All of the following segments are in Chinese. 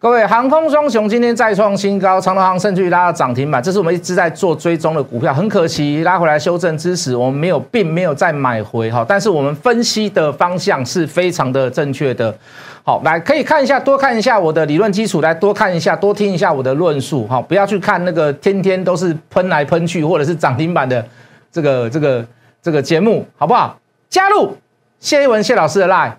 各位，航空双雄今天再创新高，长隆航甚至于拉到涨停板，这是我们一直在做追踪的股票。很可惜，拉回来修正之时，我们没有，并没有再买回哈。但是我们分析的方向是非常的正确的。好，来可以看一下，多看一下我的理论基础，来多看一下，多听一下我的论述。哈，不要去看那个天天都是喷来喷去，或者是涨停板的这个这个这个节目，好不好？加入谢一文谢老师的 line。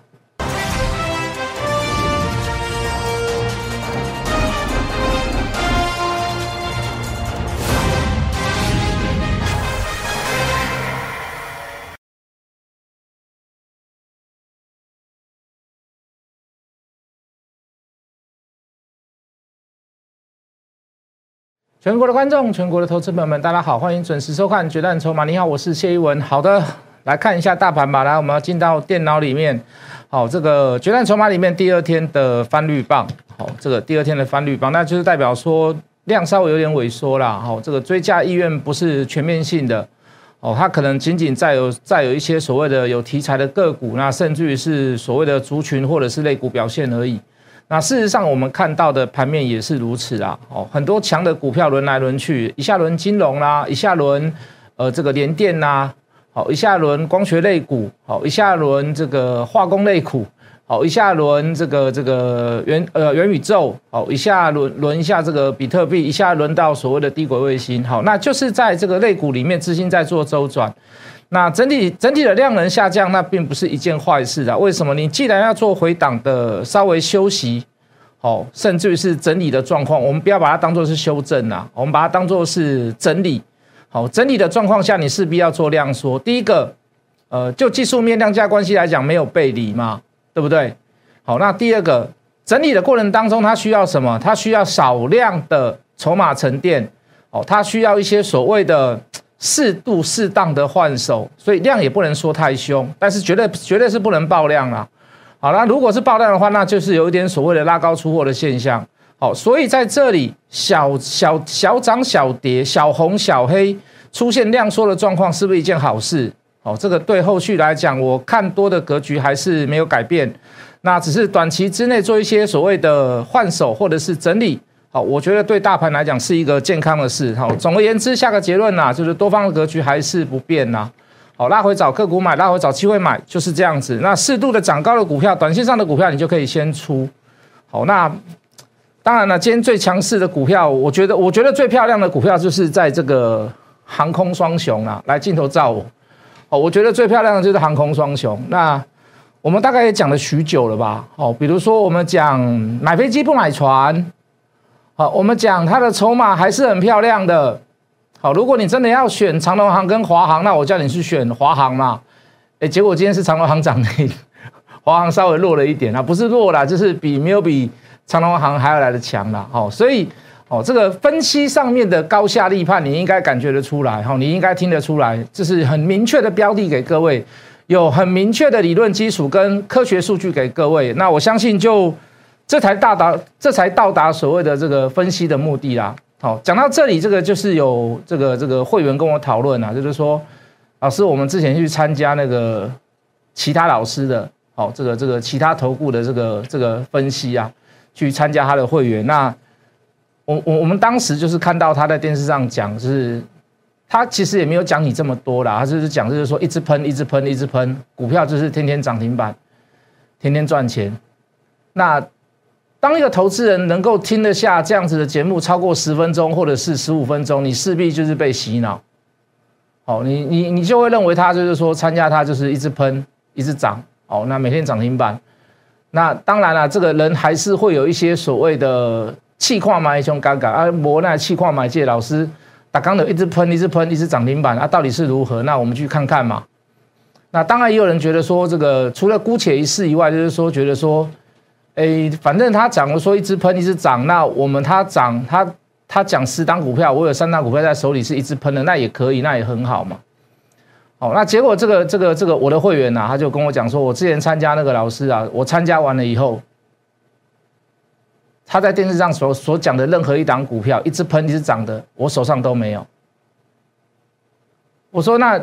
全国的观众，全国的投资朋友们，大家好，欢迎准时收看《决战筹码》。你好，我是谢一文。好的，来看一下大盘吧。来，我们要进到电脑里面。好，这个《决战筹码》里面第二天的翻绿棒。好，这个第二天的翻绿棒，那就是代表说量稍微有点萎缩啦。好，这个追加意愿不是全面性的。哦，它可能仅仅再有再有一些所谓的有题材的个股，那甚至于是所谓的族群或者是类股表现而已。那事实上，我们看到的盘面也是如此啊。哦，很多强的股票轮来轮去，一下轮金融啦，一下轮呃这个联电呐，好，一下轮光学类股，好，一下轮这个化工类股，好，一下轮这个这个元呃元宇宙，好，一下轮轮一下这个比特币，一下轮到所谓的低轨卫星，好，那就是在这个类股里面资金在做周转。那整体整体的量能下降，那并不是一件坏事啊。为什么？你既然要做回档的稍微休息，好，甚至于是整理的状况，我们不要把它当做是修正啊，我们把它当做是整理。好，整理的状况下，你势必要做量缩。第一个，呃，就技术面量价关系来讲，没有背离嘛，对不对？好，那第二个，整理的过程当中，它需要什么？它需要少量的筹码沉淀，哦，它需要一些所谓的。适度适当的换手，所以量也不能说太凶，但是绝对绝对是不能爆量了。好了，如果是爆量的话，那就是有一点所谓的拉高出货的现象。好，所以在这里小小小涨小跌，小红小黑出现量缩的状况，是不是一件好事？好，这个对后续来讲，我看多的格局还是没有改变，那只是短期之内做一些所谓的换手或者是整理。好，我觉得对大盘来讲是一个健康的事。好，总而言之，下个结论呐，就是多方的格局还是不变呐。好，拉回找个股买，拉回找机会买，就是这样子。那适度的涨高的股票，短线上的股票，你就可以先出。好，那当然了，今天最强势的股票，我觉得，我觉得最漂亮的股票就是在这个航空双雄啊。来，镜头照我。哦，我觉得最漂亮的就是航空双雄。那我们大概也讲了许久了吧？哦，比如说我们讲买飞机不买船。好，我们讲它的筹码还是很漂亮的。好，如果你真的要选长隆行跟华航，那我叫你去选华航嘛。哎，结果今天是长隆行涨停，华航稍微弱了一点啊，不是弱了，就是比没有比长隆行还要来的强了。好，所以哦，这个分析上面的高下立判，你应该感觉得出来。哈，你应该听得出来，这是很明确的标的给各位，有很明确的理论基础跟科学数据给各位。那我相信就。这才到达，这才到达所谓的这个分析的目的啦。好，讲到这里，这个就是有这个这个会员跟我讨论啊，就是说，老师，我们之前去参加那个其他老师的，好，这个这个其他投顾的这个这个分析啊，去参加他的会员。那我我我们当时就是看到他在电视上讲，就是他其实也没有讲你这么多啦，他就是讲就是说一直喷，一直喷，一直喷，股票就是天天涨停板，天天赚钱。那当一个投资人能够听得下这样子的节目超过十分钟或者是十五分钟，你势必就是被洗脑。好，你你你就会认为他就是说参加他就是一直喷一直涨，哦，那每天涨停板。那当然了，这个人还是会有一些所谓的气矿买一种杠杆啊，磨那气矿买借老师打刚的一直喷一直喷一直涨停板啊，到底是如何？那我们去看看嘛。那当然也有人觉得说，这个除了姑且一试以外，就是说觉得说。哎，反正他讲了说一直喷一直涨，那我们他涨他他讲十档股票，我有三档股票在手里是一直喷的，那也可以，那也很好嘛。好，那结果这个这个这个我的会员呐，他就跟我讲说，我之前参加那个老师啊，我参加完了以后，他在电视上所所讲的任何一档股票一直喷一直涨的，我手上都没有。我说那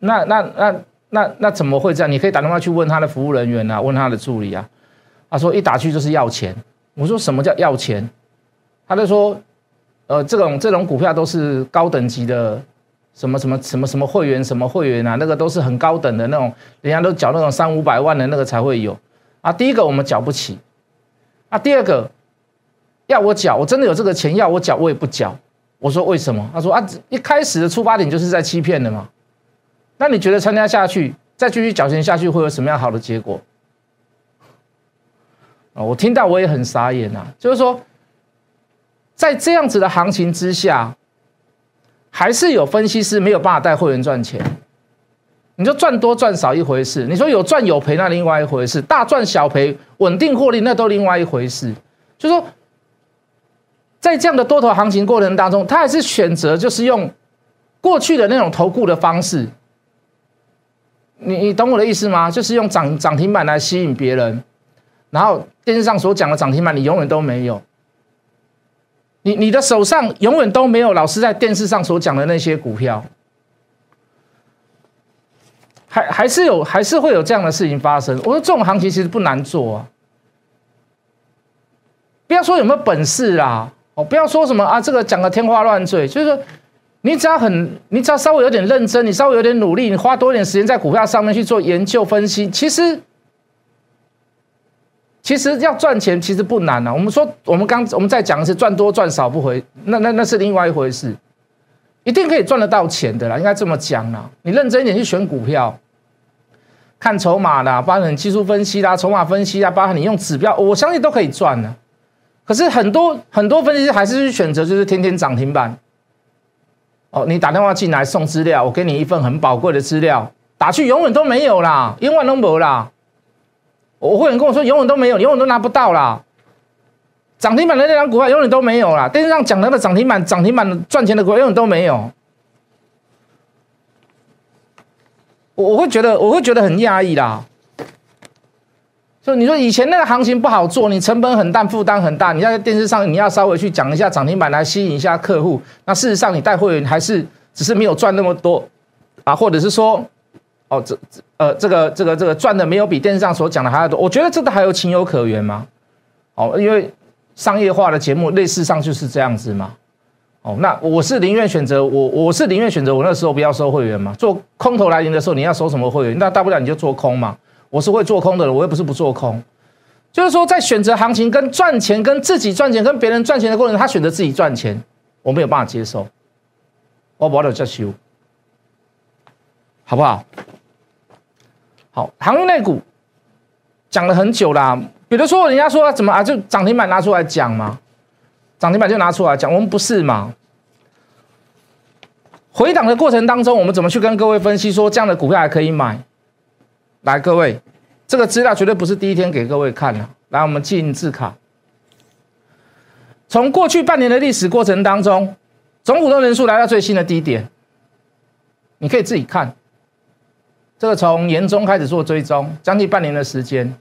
那那那那那怎么会这样？你可以打电话去问他的服务人员啊，问他的助理啊。他说：“一打去就是要钱，我说什么叫要钱？他就说，呃，这种这种股票都是高等级的，什么什么什么什么会员什么会员啊，那个都是很高等的那种，人家都缴那种三五百万的那个才会有啊。第一个我们缴不起，啊，第二个要我缴，我真的有这个钱要我缴，我也不缴。我说为什么？他说啊，一开始的出发点就是在欺骗的嘛。那你觉得参加下去，再继续缴钱下去会有什么样好的结果？我听到我也很傻眼啊，就是说。在这样子的行情之下，还是有分析师没有办法带会员赚钱。你说赚多赚少一回事，你说有赚有赔那另外一回事，大赚小赔稳定获利那都另外一回事。就说在这样的多头行情过程当中，他还是选择就是用过去的那种投顾的方式。你你懂我的意思吗？就是用涨涨停板来吸引别人，然后电视上所讲的涨停板你永远都没有。你你的手上永远都没有老师在电视上所讲的那些股票，还还是有还是会有这样的事情发生。我说这种行情其实不难做啊，不要说有没有本事啦，哦，不要说什么啊，这个讲的天花乱坠，就是说你只要很，你只要稍微有点认真，你稍微有点努力，你花多一点时间在股票上面去做研究分析，其实。其实要赚钱其实不难啊。我们说，我们刚我们再讲的是赚多赚少不回，那那那是另外一回事，一定可以赚得到钱的啦。应该这么讲啦，你认真一点去选股票，看筹码啦，包含技术分析啦、筹码分析啊，包含你用指标，我相信都可以赚的。可是很多很多分析师还是去选择就是天天涨停板。哦，你打电话进来送资料，我给你一份很宝贵的资料，打去永远都没有啦，永远都没啦。我会员跟我说，永远都没有，永远都拿不到啦。涨停板的那张股票永远都没有啦。电视上讲那个涨停板、涨停板赚钱的股票永远都没有。我我会觉得，我会觉得很压抑啦。就你说以前那个行情不好做，你成本很大，负担很大。你要在电视上你要稍微去讲一下涨停板来吸引一下客户，那事实上你带会员还是只是没有赚那么多啊，或者是说。哦，这这呃，这个这个这个赚的没有比电视上所讲的还要多，我觉得这个还有情有可原吗？哦，因为商业化的节目类似上就是这样子嘛。哦，那我是宁愿选择我我是宁愿选择我那时候不要收会员嘛，做空头来临的时候你要收什么会员？那大不了你就做空嘛。我是会做空的人，我又不是不做空。就是说在选择行情跟赚钱跟自己赚钱跟别人赚钱的过程，他选择自己赚钱，我没有办法接受。我保留这修，好不好？好，航运类股讲了很久啦。比如说，人家说怎么啊，就涨停板拿出来讲嘛，涨停板就拿出来讲。我们不是嘛？回档的过程当中，我们怎么去跟各位分析说这样的股票还可以买？来，各位，这个资料绝对不是第一天给各位看的。来，我们进字卡，从过去半年的历史过程当中，总股东人数来到最新的低点，你可以自己看。这个从年中开始做追踪，将近半年的时间，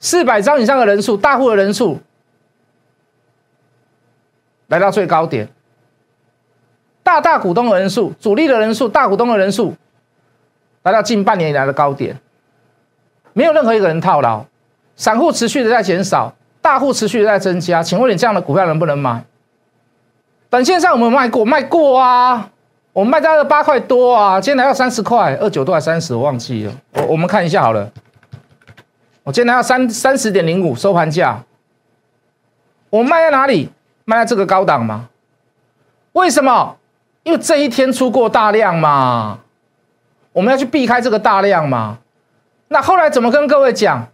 四百张以上的人数，大户的人数来到最高点，大大股东的人数、主力的人数、大股东的人数来到近半年以来的高点，没有任何一个人套牢，散户持续的在减少，大户持续的在增加。请问你这样的股票能不能买？短线上我们卖过，卖过啊。我们卖在二八块多啊，今天来到三十块，二九多还三十，我忘记了。我我们看一下好了。我今天来到三三十点零五收盘价。我卖在哪里？卖在这个高档吗？为什么？因为这一天出过大量嘛，我们要去避开这个大量嘛。那后来怎么跟各位讲？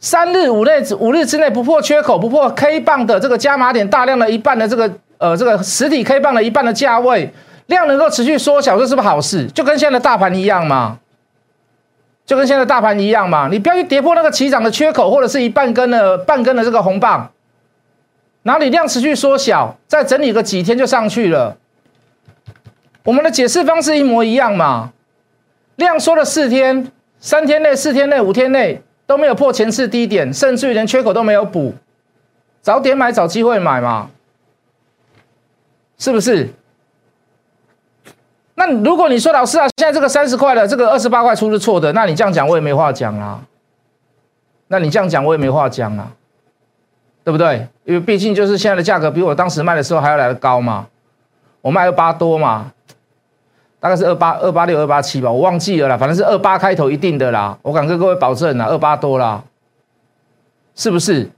三日五日五日之内不破缺口，不破 K 棒的这个加码点，大量的一半的这个呃这个实体 K 棒的一半的价位。量能够持续缩小，这是不是好事？就跟现在的大盘一样嘛，就跟现在大盘一样嘛。你不要去跌破那个起涨的缺口，或者是一半根的半根的这个红棒，哪里量持续缩小，再整理个几天就上去了。我们的解释方式一模一样嘛，量缩了四天，三天内、四天内、五天内都没有破前次低点，甚至于连缺口都没有补，早点买，找机会买嘛，是不是？那如果你说老师啊，现在这个三十块的，这个二十八块出是错的，那你这样讲我也没话讲啊。那你这样讲我也没话讲啊。对不对？因为毕竟就是现在的价格比我当时卖的时候还要来的高嘛，我卖二八多嘛，大概是二八二八六二八七吧，我忘记了啦，反正是二八开头一定的啦，我敢跟各位保证啦，二八多啦，是不是？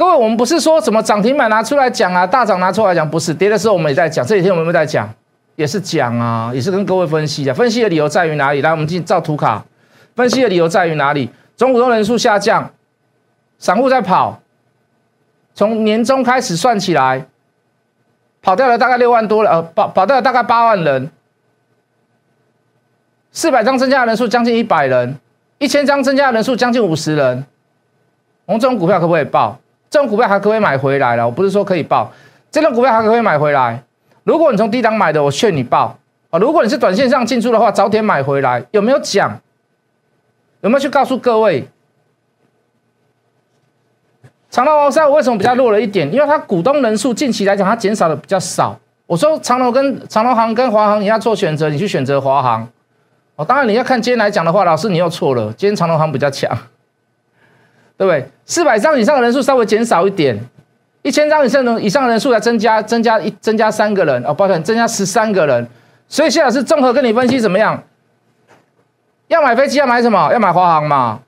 各位，我们不是说什么涨停板拿出来讲啊，大涨拿出来讲，不是跌的时候我们也在讲，这几天我们也在讲？也是讲啊，也是跟各位分析的。分析的理由在于哪里？来，我们进照图卡，分析的理由在于哪里？总股东人数下降，散户在跑，从年中开始算起来，跑掉了大概六万多了，呃，跑跑掉了大概八万人，四百张增加的人数将近一百人，一千张增加的人数将近五十人。我们这种股票可不可以报？这种股票还可以买回来了，我不是说可以报，这种股票还可以买回来。如果你从低档买的，我劝你报啊。如果你是短线上进出的话，早点买回来。有没有讲？有没有去告诉各位？长隆王三为什么比较弱了一点？因为它股东人数近期来讲，它减少的比较少。我说长隆跟长隆行跟华航，你要做选择，你去选择华航。哦，当然你要看今天来讲的话，老师你又错了。今天长隆行比较强。对不对？四百张以上的人数稍微减少一点，一千张以上的以上的人数来增加，增加一增加三个人哦，抱歉，增加十三个人。所以谢老师综合跟你分析怎么样？要买飞机要买什么？要买华航嘛？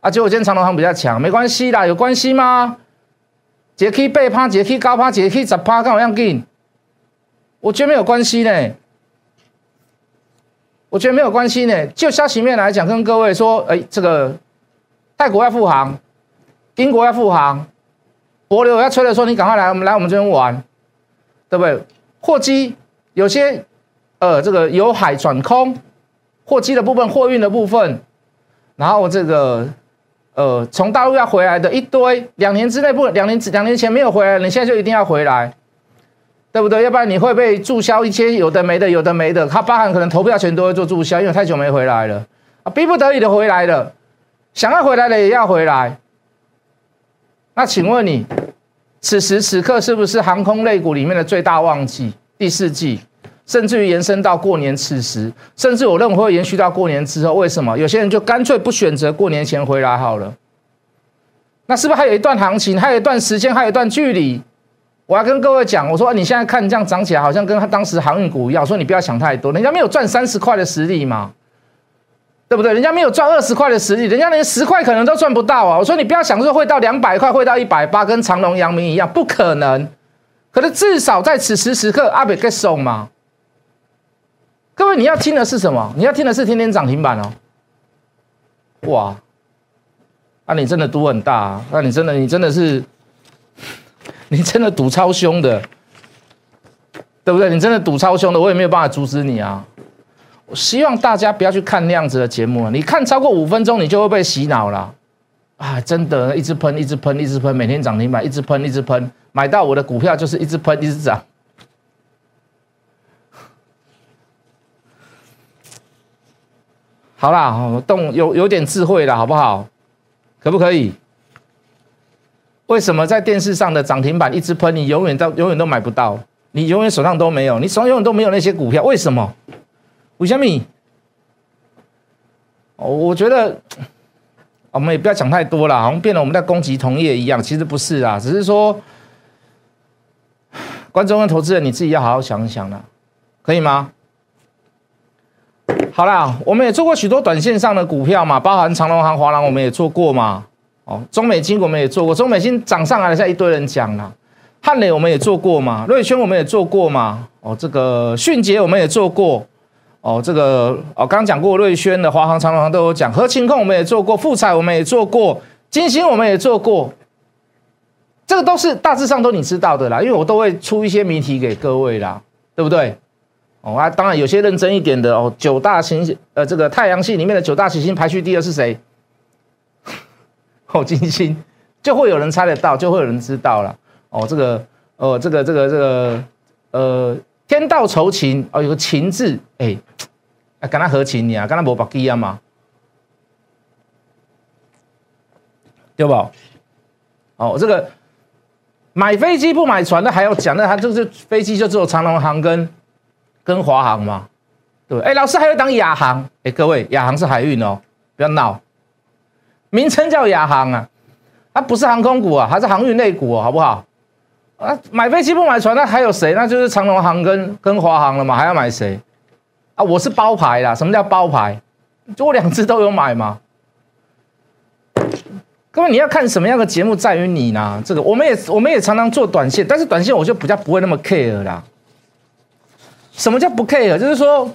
啊，结果今天长龙航比较强，没关系啦，有关系吗？杰 K 背趴，杰 K 高趴，杰 K 十趴，干嘛样给？我觉得没有关系呢。我觉得没有关系呢。就消息面来讲，跟各位说，哎，这个泰国要复航。英国要复航，博流要催了，说你赶快来，我们来我们这边玩，对不对？货机有些，呃，这个由海转空，货机的部分、货运的部分，然后这个，呃，从大陆要回来的一堆，两年之内不，两年两年前没有回来，你现在就一定要回来，对不对？要不然你会被注销一些有的没的，有的没的，他包含可能投票权都会做注销，因为太久没回来了啊，逼不得已的回来了，想要回来的也要回来。那请问你，此时此刻是不是航空类股里面的最大旺季？第四季，甚至于延伸到过年此时，甚至我认为会延续到过年之后。为什么？有些人就干脆不选择过年前回来好了。那是不是还有一段行情，还有一段时间，还有一段距离？我要跟各位讲，我说你现在看这样涨起来，好像跟他当时航运股一样。说你不要想太多，人家没有赚三十块的实力嘛。对不对？人家没有赚二十块的实力，人家连十块可能都赚不到啊！我说你不要想说会到两百块，会到一百八，跟长隆、阳明一样，不可能。可是至少在此时此刻，阿北 get 送吗？各位，你要听的是什么？你要听的是天天涨停板哦！哇，那你真的赌很大啊，那你真的，你真的是，你真的赌超凶的，对不对？你真的赌超凶的，我也没有办法阻止你啊！希望大家不要去看那样子的节目你看超过五分钟，你就会被洗脑了啊！真的，一直喷，一直喷，一直喷，每天涨停板，一直喷，一直喷，买到我的股票就是一直喷，一直涨。好啦，动有有点智慧了，好不好？可不可以？为什么在电视上的涨停板一直喷，你永远都永远都买不到，你永远手上都没有，你手上永远都没有那些股票，为什么？五千米，我觉得我们也不要讲太多了，好像变得我们在攻击同业一样，其实不是啊，只是说观众跟投资人你自己要好好想一想了，可以吗？好啦，我们也做过许多短线上的股票嘛，包含长隆行、华廊，我们也做过嘛。哦，中美金我们也做过，中美金涨上来了，现在一堆人讲了。汉磊我们也做过嘛，瑞轩我们也做过嘛。哦，这个迅捷我们也做过。哦，这个哦，刚刚讲过瑞轩的华航、长隆航都有讲，和情控我们也做过，富彩我们也做过，金星我们也做过，这个都是大致上都你知道的啦，因为我都会出一些谜题给各位啦，对不对？哦啊，当然有些认真一点的哦，九大行星，呃，这个太阳系里面的九大行星排序第二是谁？哦，金星，就会有人猜得到，就会有人知道了。哦，这个，哦，这个，这个，这个，呃。天道酬勤哦，有个勤字，哎，啊，跟他合情你啊，跟他无白鸡啊嘛，对不？哦，这个买飞机不买船的还要讲，那他就是飞机就只有长龙航跟跟华航嘛，对不？哎，老师还有档亚航，哎，各位，亚航是海运哦，不要闹，名称叫亚航啊，它不是航空股啊，它是航运类股哦，好不好？啊，买飞机不买船，那还有谁？那就是长龙航跟跟华航了嘛，还要买谁？啊，我是包牌啦。什么叫包牌？就我两只都有买嘛。各位，你要看什么样的节目，在于你呢。这个我们也我们也常常做短线，但是短线我就比较不会那么 care 啦。什么叫不 care？就是说。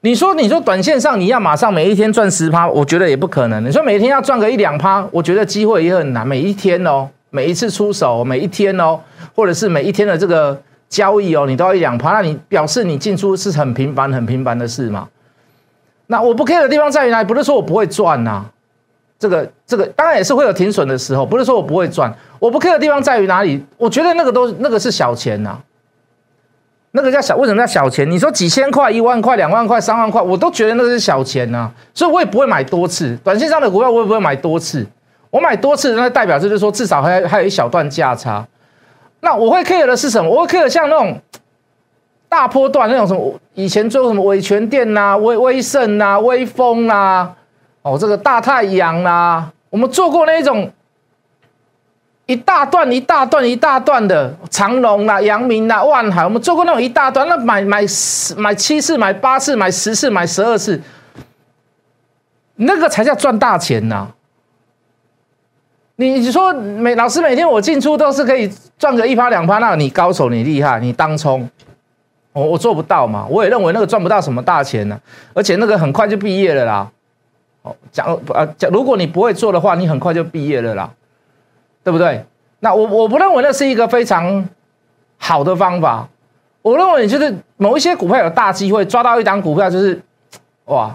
你说，你说短线上你要马上每一天赚十趴，我觉得也不可能。你说每天要赚个一两趴，我觉得机会也很难。每一天哦，每一次出手，每一天哦，或者是每一天的这个交易哦，你都要一两趴，那你表示你进出是很频繁、很频繁的事嘛？那我不 care 的地方在于哪里？不是说我不会赚呐，这个这个当然也是会有停损的时候，不是说我不会赚。我不 care 的地方在于哪里？我觉得那个都那个是小钱呐。那个叫小，为什么叫小钱？你说几千块、一万块、两万块、三万块，我都觉得那个是小钱呐，所以我也不会买多次。短线上的股票我也不会买多次，我买多次那代表就是说至少还还有一小段价差。那我会 care 的是什么？我会 care 像那种大波段那种什么，以前做什么伟权店呐、威威盛呐、威风呐，哦，这个大太阳呐，我们做过那种。一大段一大段一大段的长隆啦、阳明啦、万海，我们做过那种一大段，那买买买七次、买八次、买十次、买十二次，那个才叫赚大钱呐！你说每老师每天我进出都是可以赚个一趴两趴，那你高手你厉害，你当冲，我我做不到嘛？我也认为那个赚不到什么大钱呢，而且那个很快就毕业了啦。哦，讲啊讲，如果你不会做的话，你很快就毕业了啦。对不对？那我我不认为那是一个非常好的方法。我认为就是某一些股票有大机会抓到一档股票，就是哇，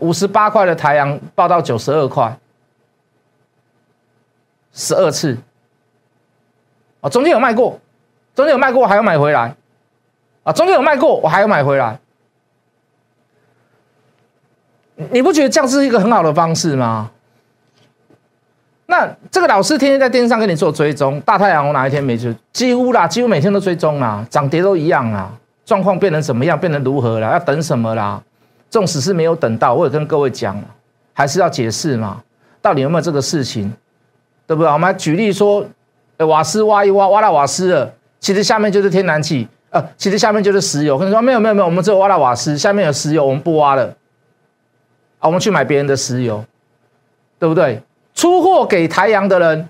五十八块的太阳报到九十二块，十二次啊，中间有卖过，中间有卖过，还要买回来啊，中间有卖过，我还要买回来。你不觉得这样是一个很好的方式吗？那这个老师天天在电视上跟你做追踪，大太阳我哪一天没追？几乎啦，几乎每天都追踪啦，涨跌都一样啦，状况变成怎么样，变成如何了？要等什么啦？纵使是没有等到，我也跟各位讲，还是要解释嘛，到底有没有这个事情，对不对？我们举例说，瓦斯挖一挖，挖到瓦斯了，其实下面就是天然气，呃，其实下面就是石油。跟你说没有没有没有，我们只有挖到瓦斯，下面有石油，我们不挖了，啊，我们去买别人的石油，对不对？出货给台阳的人，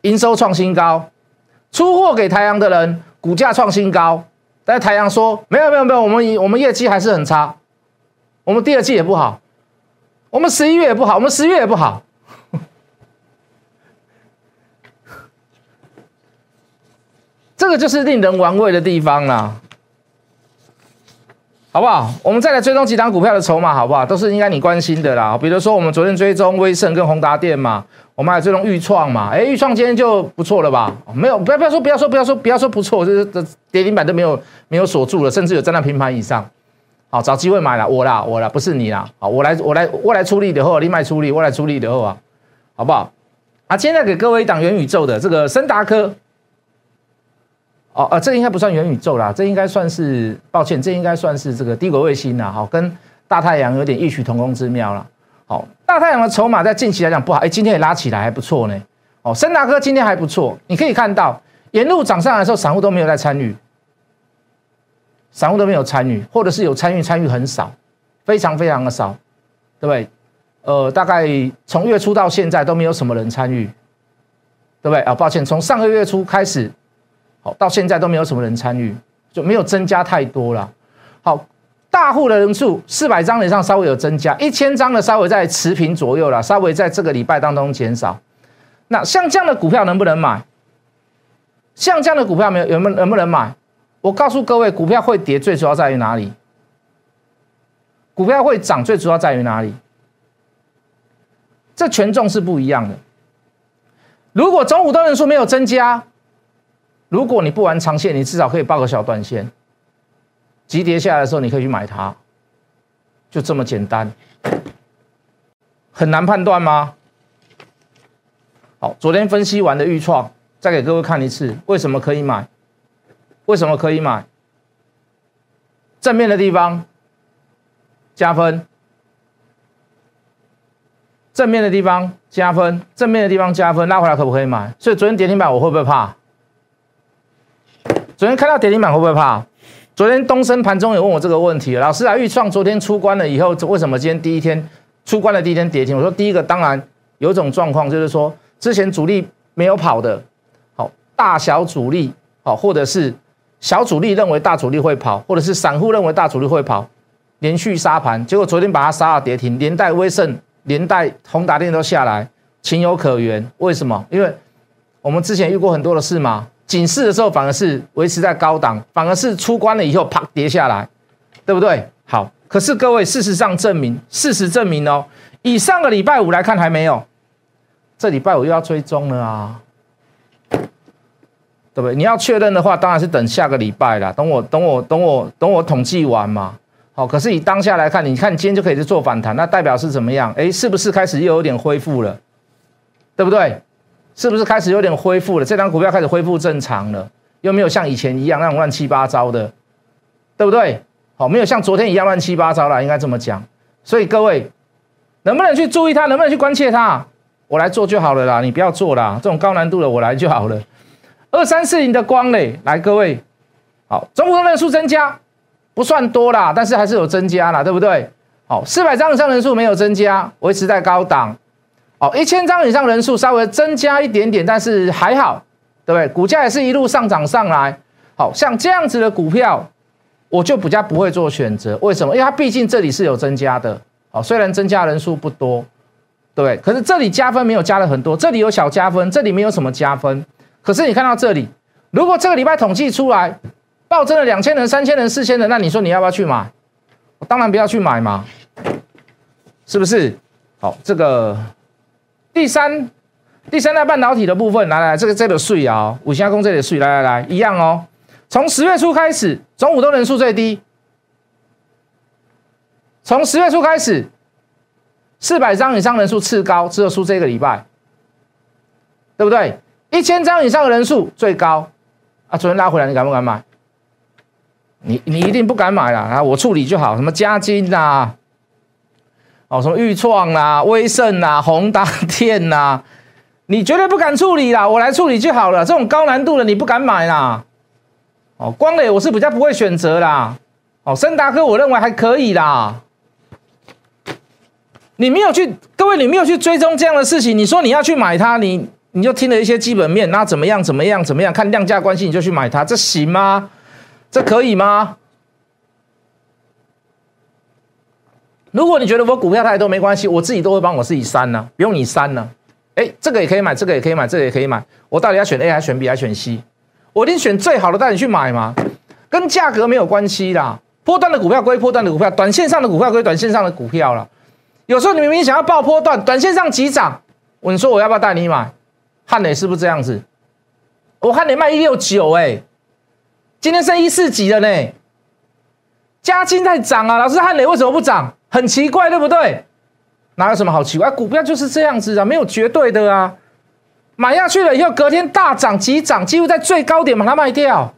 营收创新高；出货给台阳的人，股价创新高。但是台阳说没有没有没有，我们我们业绩还是很差，我们第二季也不好，我们十一月也不好，我们十月也不好。这个就是令人玩味的地方啦。好不好？我们再来追踪几档股票的筹码，好不好？都是应该你关心的啦。比如说，我们昨天追踪威盛跟宏达电嘛，我们还追踪裕创嘛。哎，裕创今天就不错了吧？没有，不要不要说，不要说，不要说，不要说不错，就是这跌停板都没有没有锁住了，甚至有站到平盘以上。好，找机会买了，我啦，我啦，不是你啦。好，我来，我来，我来出力的后，你卖出力，我来出力的后啊，好不好？啊，今天给各位一档元宇宙的这个森达科。哦，呃，这应该不算元宇宙啦，这应该算是，抱歉，这应该算是这个低轨卫星啦，好，跟大太阳有点异曲同工之妙了。好，大太阳的筹码在近期来讲不好，哎，今天也拉起来还不错呢。哦，森达科今天还不错，你可以看到沿路涨上来的时候，散户都没有在参与，散户都没有参与，或者是有参与，参与很少，非常非常的少，对不对？呃，大概从月初到现在都没有什么人参与，对不对？啊，抱歉，从上个月初开始。好，到现在都没有什么人参与，就没有增加太多了。好，大户的人数四百张以上稍微有增加，一千张的稍微在持平左右了，稍微在这个礼拜当中减少。那像这样的股票能不能买？像这样的股票没有，有没有能不能买？我告诉各位，股票会跌最主要在于哪里？股票会涨最主要在于哪里？这权重是不一样的。如果总股东人数没有增加，如果你不玩长线，你至少可以报个小短线。急跌下来的时候，你可以去买它，就这么简单。很难判断吗？好，昨天分析完的预创，再给各位看一次，为什么可以买？为什么可以买？正面的地方加分，正面的地方加分，正面的地方加分，拉回来可不可以买？所以昨天跌停板我会不会怕？昨天看到跌停板会不会怕？昨天东升盘中也问我这个问题，老师啊，预创昨天出关了以后，为什么今天第一天出关的第一天跌停？我说第一个当然有种状况，就是说之前主力没有跑的，好大小主力，好或者是小主力认为大主力会跑，或者是散户认为大主力会跑，连续杀盘，结果昨天把它杀到跌停，连带威盛、连带宏达电都下来，情有可原。为什么？因为我们之前遇过很多的事嘛。警示的时候反而是维持在高档，反而是出关了以后啪跌下来，对不对？好，可是各位，事实上证明，事实证明哦，以上个礼拜五来看还没有，这礼拜五又要追踪了啊，对不对？你要确认的话，当然是等下个礼拜了，等我等我等我等我统计完嘛。好，可是以当下来看，你看今天就可以去做反弹，那代表是怎么样？哎，是不是开始又有点恢复了？对不对？是不是开始有点恢复了？这张股票开始恢复正常了，又没有像以前一样那种乱七八糟的，对不对？好，没有像昨天一样乱七八糟了，应该这么讲。所以各位，能不能去注意它？能不能去关切它？我来做就好了啦，你不要做啦。这种高难度的我来就好了。二三四零的光嘞，来各位，好，中股通人数增加不算多啦，但是还是有增加啦，对不对？好，四百张以上人数没有增加，维持在高档。哦，一千张以上人数稍微增加一点点，但是还好，对不对？股价也是一路上涨上来。好像这样子的股票，我就比较不会做选择。为什么？因为它毕竟这里是有增加的。哦，虽然增加人数不多，对不对？可是这里加分没有加了很多，这里有小加分，这里没有什么加分。可是你看到这里，如果这个礼拜统计出来暴增了两千人、三千人、四千人，那你说你要不要去买？我当然不要去买嘛，是不是？好，这个。第三，第三代半导体的部分，来来，这个这个税啊，五星工这里的税，来来来，一样哦。从十月初开始，总股东人数最低。从十月初开始，四百张以上人数次高，只有输这个礼拜，对不对？一千张以上的人数最高啊！昨天拉回来，你敢不敢买？你你一定不敢买了啊！我处理就好，什么加金呐？哦，什么豫创啦、威盛啦、宏达电呐，你绝对不敢处理啦，我来处理就好了。这种高难度的你不敢买啦。哦，光磊我是比较不会选择啦。哦，森达科我认为还可以啦。你没有去，各位你没有去追踪这样的事情，你说你要去买它，你你就听了一些基本面，那怎么样怎么样怎么样，看量价关系你就去买它，这行吗？这可以吗？如果你觉得我股票太多没关系，我自己都会帮我自己删呢，不用你删呢。哎，这个也可以买，这个也可以买，这个也可以买。我到底要选 A 还是选 B 还是选 C？我一定选最好的带你去买嘛，跟价格没有关系啦。波段的股票归波段的股票，短线上的股票归短线上的股票了。有时候你明明想要爆波段，短线上急涨，我你说我要不要带你买？汉磊是不是这样子？我汉磊卖一六九，哎，今天升一四几了呢？嘉金在涨啊，老师汉磊为什么不涨？很奇怪，对不对？哪有什么好奇怪？股票就是这样子啊，没有绝对的啊。买下去了以后，隔天大涨急涨，几乎在最高点把它卖掉，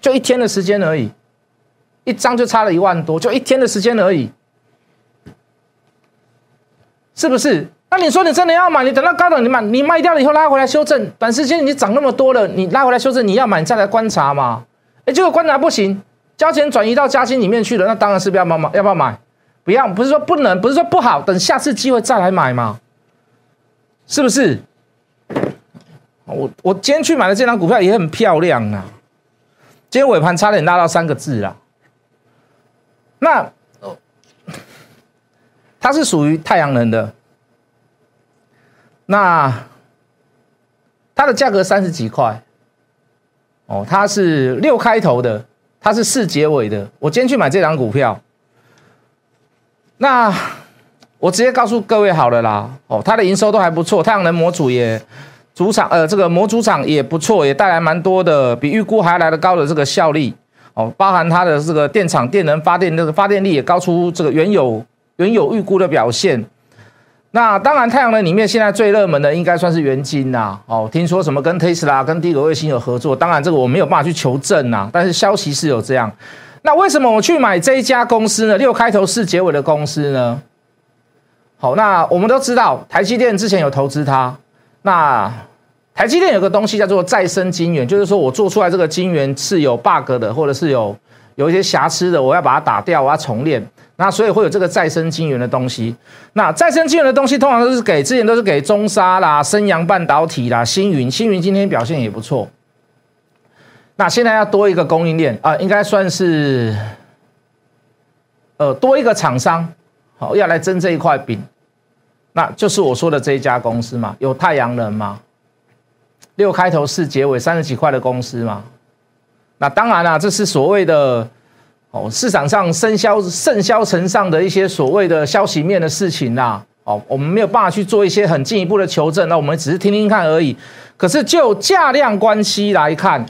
就一天的时间而已，一张就差了一万多，就一天的时间而已，是不是？那你说你真的要买？你等到高档你买，你卖掉了以后拉回来修正，短时间你涨那么多了，你拉回来修正，你要买你再来观察嘛？哎，结果观察不行，交钱转移到加金里面去了，那当然是不要买，要不要买？不要，不是说不能，不是说不好，等下次机会再来买嘛，是不是？我我今天去买的这张股票也很漂亮啊，今天尾盘差点拉到三个字啦。那它是属于太阳能的，那它的价格三十几块，哦，它是六开头的，它是四结尾的。我今天去买这张股票。那我直接告诉各位好了啦，哦，它的营收都还不错，太阳能模组也主厂呃，这个模组厂也不错，也带来蛮多的，比预估还来的高的这个效力哦，包含它的这个电厂电能发电这个发电力也高出这个原有原有预估的表现。那当然，太阳能里面现在最热门的应该算是元晶呐，哦，听说什么跟特斯拉跟低轨卫星有合作，当然这个我没有办法去求证呐，但是消息是有这样。那为什么我去买这一家公司呢？六开头四结尾的公司呢？好，那我们都知道台积电之前有投资它，那台积电有个东西叫做再生晶圆，就是说我做出来这个晶圆是有 bug 的，或者是有有一些瑕疵的，我要把它打掉，我要重练。那所以会有这个再生晶圆的东西。那再生晶圆的东西通常都是给之前都是给中沙啦、升阳半导体啦、星云。星云今天表现也不错。那现在要多一个供应链啊，应该算是呃多一个厂商，好要来争这一块饼。那就是我说的这一家公司嘛，有太阳能嘛，六开头四结尾三十几块的公司嘛。那当然啦，这是所谓的。哦，市场上盛销盛销成上的一些所谓的消息面的事情啦，哦，我们没有办法去做一些很进一步的求证，那我们只是听听看而已。可是就价量关系来看，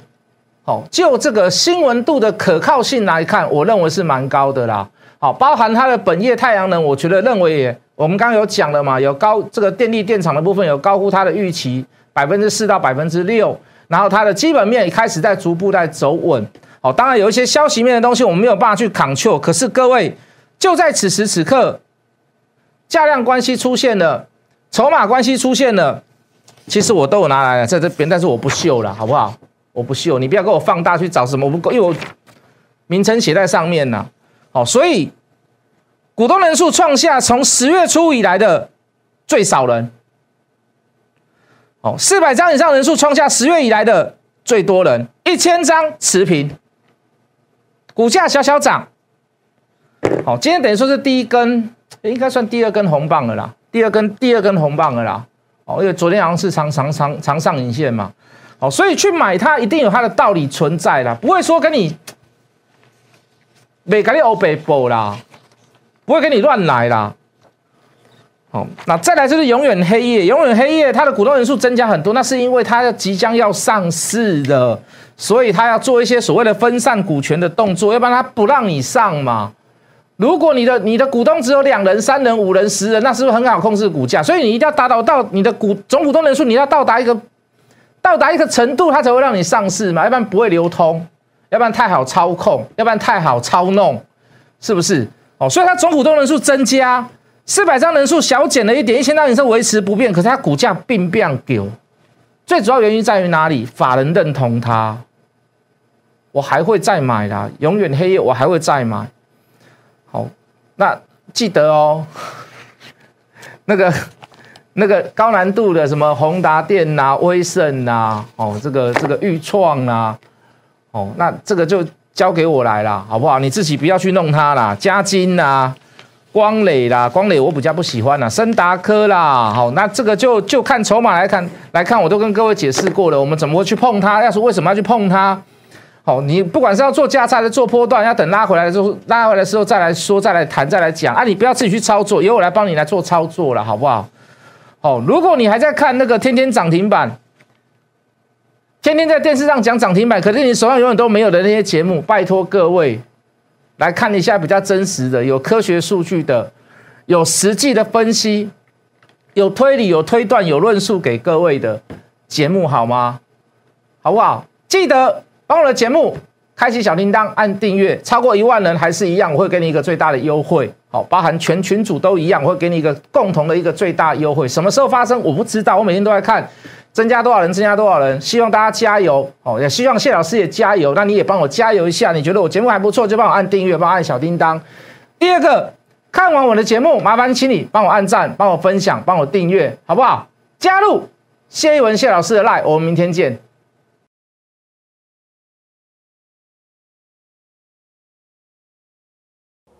哦，就这个新闻度的可靠性来看，我认为是蛮高的啦。好，包含它的本业太阳能，我觉得认为也，我们刚刚有讲了嘛，有高这个电力电厂的部分有高估它的预期百分之四到百分之六，然后它的基本面开始在逐步在走稳。哦，当然有一些消息面的东西，我们没有办法去 control。可是各位，就在此时此刻，价量关系出现了，筹码关系出现了，其实我都有拿来了，在这边，但是我不秀了，好不好？我不秀，你不要给我放大去找什么，我不，因为我名称写在上面呢。哦，所以股东人数创下从十月初以来的最少人。哦，四百张以上人数创下十月以来的最多人，一千张持平。股价小小涨，好，今天等于说是第一根，应该算第二根红棒了啦，第二根第二根红棒了啦，哦，因为昨天好像是长长长长上影线嘛，好，所以去买它一定有它的道理存在啦，不会说跟你没跟你欧北波啦，不会跟你乱来啦，好，那再来就是永远黑夜，永远黑夜，它的股东人数增加很多，那是因为它要即将要上市的。所以它要做一些所谓的分散股权的动作，要不然它不让你上嘛。如果你的你的股东只有两人、三人、五人、十人，那是不是很好控制股价？所以你一定要达到到你的股总股东人数，你要到达一个到达一个程度，它才会让你上市嘛，要不然不会流通，要不然太好操控，要不然太好操弄，是不是？哦，所以它总股东人数增加，四百张人数小减了一点，一千张人数维持不变，可是它股价并不丢。最主要原因在于哪里？法人认同它，我还会再买啦。永远黑夜，我还会再买。好，那记得哦，那个那个高难度的什么宏达电呐、威盛呐，哦，这个这个豫创呐，哦，那这个就交给我来啦，好不好？你自己不要去弄它啦，加金呐。光磊啦，光磊我比较不喜欢啦，森达科啦，好，那这个就就看筹码来看来看，我都跟各位解释过了，我们怎么会去碰它？要是为什么要去碰它？好，你不管是要做价差还是做波段，要等拉回来的时候，拉回来的时候再来说，再来谈，再来讲啊！你不要自己去操作，由我来帮你来做操作了，好不好？哦，如果你还在看那个天天涨停板，天天在电视上讲涨停板，可是你手上永远都没有的那些节目，拜托各位。来看一下比较真实的、有科学数据的、有实际的分析、有推理、有推断、有论述给各位的节目好吗？好不好？记得帮我的节目开启小铃铛、按订阅，超过一万人还是一样，我会给你一个最大的优惠。好，包含全群组都一样，我会给你一个共同的一个最大优惠。什么时候发生？我不知道，我每天都在看。增加多少人？增加多少人？希望大家加油哦！也希望谢老师也加油。那你也帮我加油一下。你觉得我节目还不错，就帮我按订阅，帮我按小叮当。第二个，看完我的节目，麻烦请你帮我按赞，帮我分享，帮我订阅，好不好？加入谢一文谢老师的 line，我们明天见。